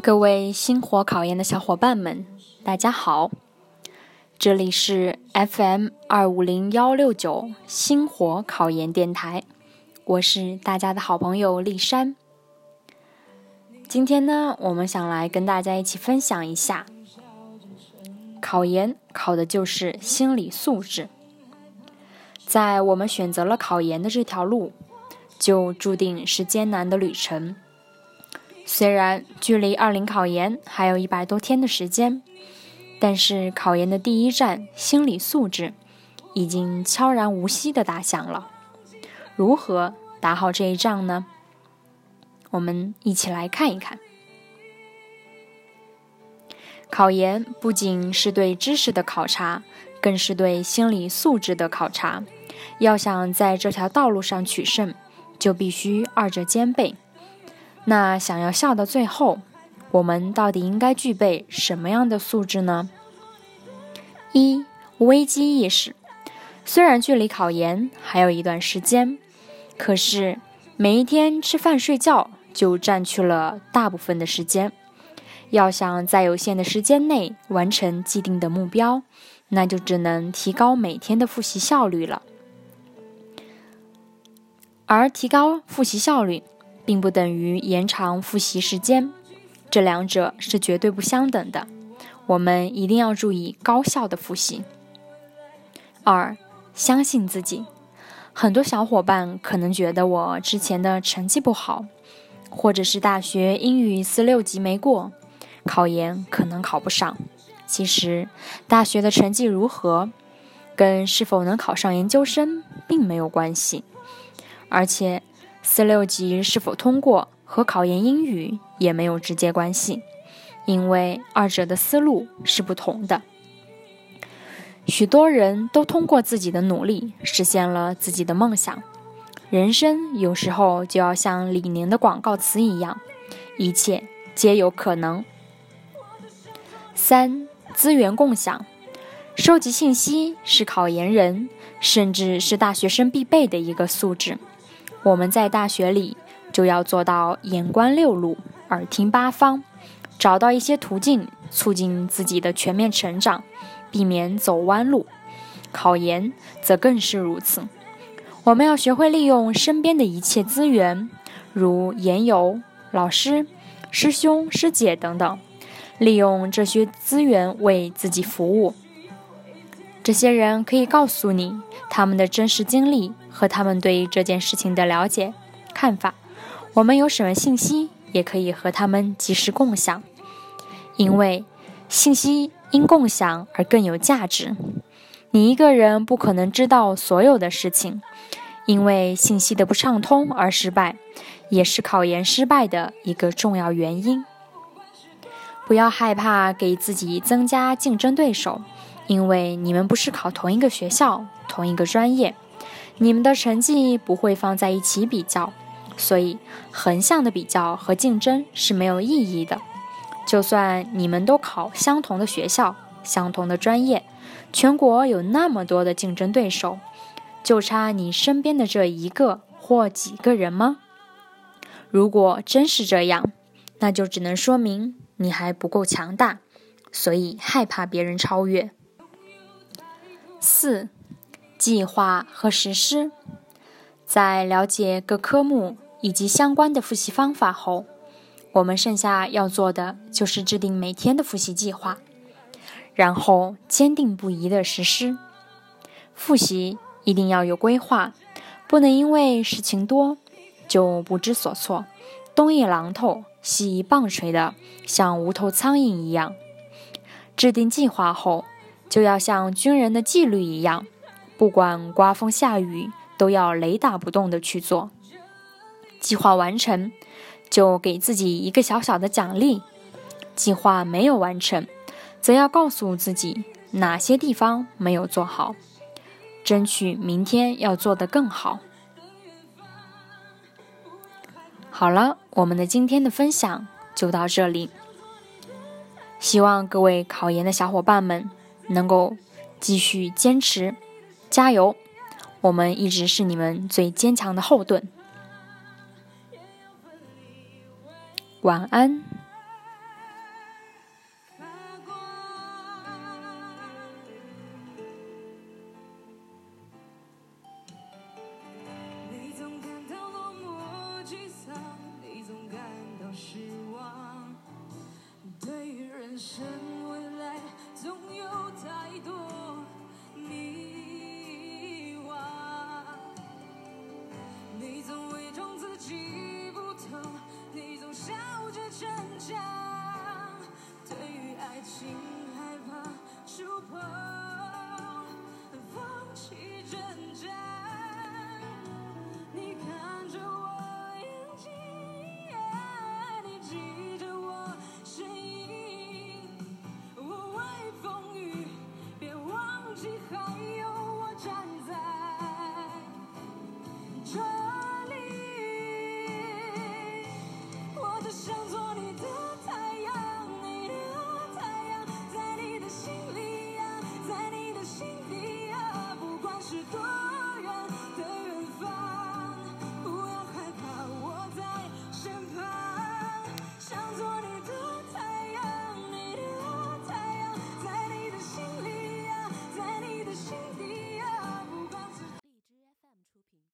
各位星火考研的小伙伴们，大家好！这里是 FM 二五零幺六九星火考研电台，我是大家的好朋友丽珊。今天呢，我们想来跟大家一起分享一下，考研考的就是心理素质。在我们选择了考研的这条路，就注定是艰难的旅程。虽然距离二零考研还有一百多天的时间，但是考研的第一站心理素质已经悄然无息的打响了。如何打好这一仗呢？我们一起来看一看。考研不仅是对知识的考察，更是对心理素质的考察。要想在这条道路上取胜，就必须二者兼备。那想要笑到最后，我们到底应该具备什么样的素质呢？一、危机意识。虽然距离考研还有一段时间，可是每一天吃饭睡觉就占去了大部分的时间。要想在有限的时间内完成既定的目标，那就只能提高每天的复习效率了。而提高复习效率。并不等于延长复习时间，这两者是绝对不相等的。我们一定要注意高效的复习。二，相信自己。很多小伙伴可能觉得我之前的成绩不好，或者是大学英语四六级没过，考研可能考不上。其实，大学的成绩如何，跟是否能考上研究生并没有关系，而且。四六级是否通过和考研英语也没有直接关系，因为二者的思路是不同的。许多人都通过自己的努力实现了自己的梦想。人生有时候就要像李宁的广告词一样，一切皆有可能。三、资源共享，收集信息是考研人甚至是大学生必备的一个素质。我们在大学里就要做到眼观六路，耳听八方，找到一些途径促进自己的全面成长，避免走弯路。考研则更是如此。我们要学会利用身边的一切资源，如研友、老师、师兄师姐等等，利用这些资源为自己服务。这些人可以告诉你他们的真实经历和他们对这件事情的了解、看法。我们有什么信息，也可以和他们及时共享，因为信息因共享而更有价值。你一个人不可能知道所有的事情，因为信息的不畅通而失败，也是考研失败的一个重要原因。不要害怕给自己增加竞争对手。因为你们不是考同一个学校、同一个专业，你们的成绩不会放在一起比较，所以横向的比较和竞争是没有意义的。就算你们都考相同的学校、相同的专业，全国有那么多的竞争对手，就差你身边的这一个或几个人吗？如果真是这样，那就只能说明你还不够强大，所以害怕别人超越。四、计划和实施。在了解各科目以及相关的复习方法后，我们剩下要做的就是制定每天的复习计划，然后坚定不移的实施。复习一定要有规划，不能因为事情多就不知所措，东一榔头西一棒槌的，像无头苍蝇一样。制定计划后。就要像军人的纪律一样，不管刮风下雨，都要雷打不动的去做。计划完成，就给自己一个小小的奖励；计划没有完成，则要告诉自己哪些地方没有做好，争取明天要做得更好。好了，我们的今天的分享就到这里，希望各位考研的小伙伴们。能够继续坚持，加油！我们一直是你们最坚强的后盾。晚安。起阵